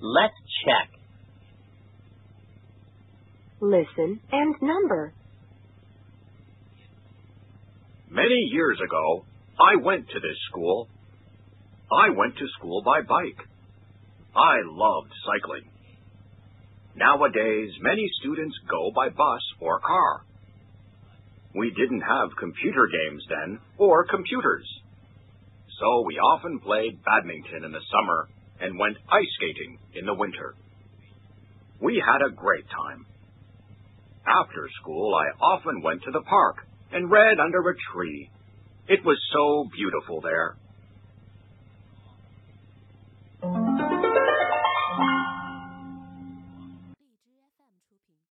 Let's check. Listen and number. Many years ago, I went to this school. I went to school by bike. I loved cycling. Nowadays, many students go by bus or car. We didn't have computer games then, or computers. So we often played badminton in the summer and went ice skating in the winter. We had a great time. After school, I often went to the park and read under a tree. It was so beautiful there.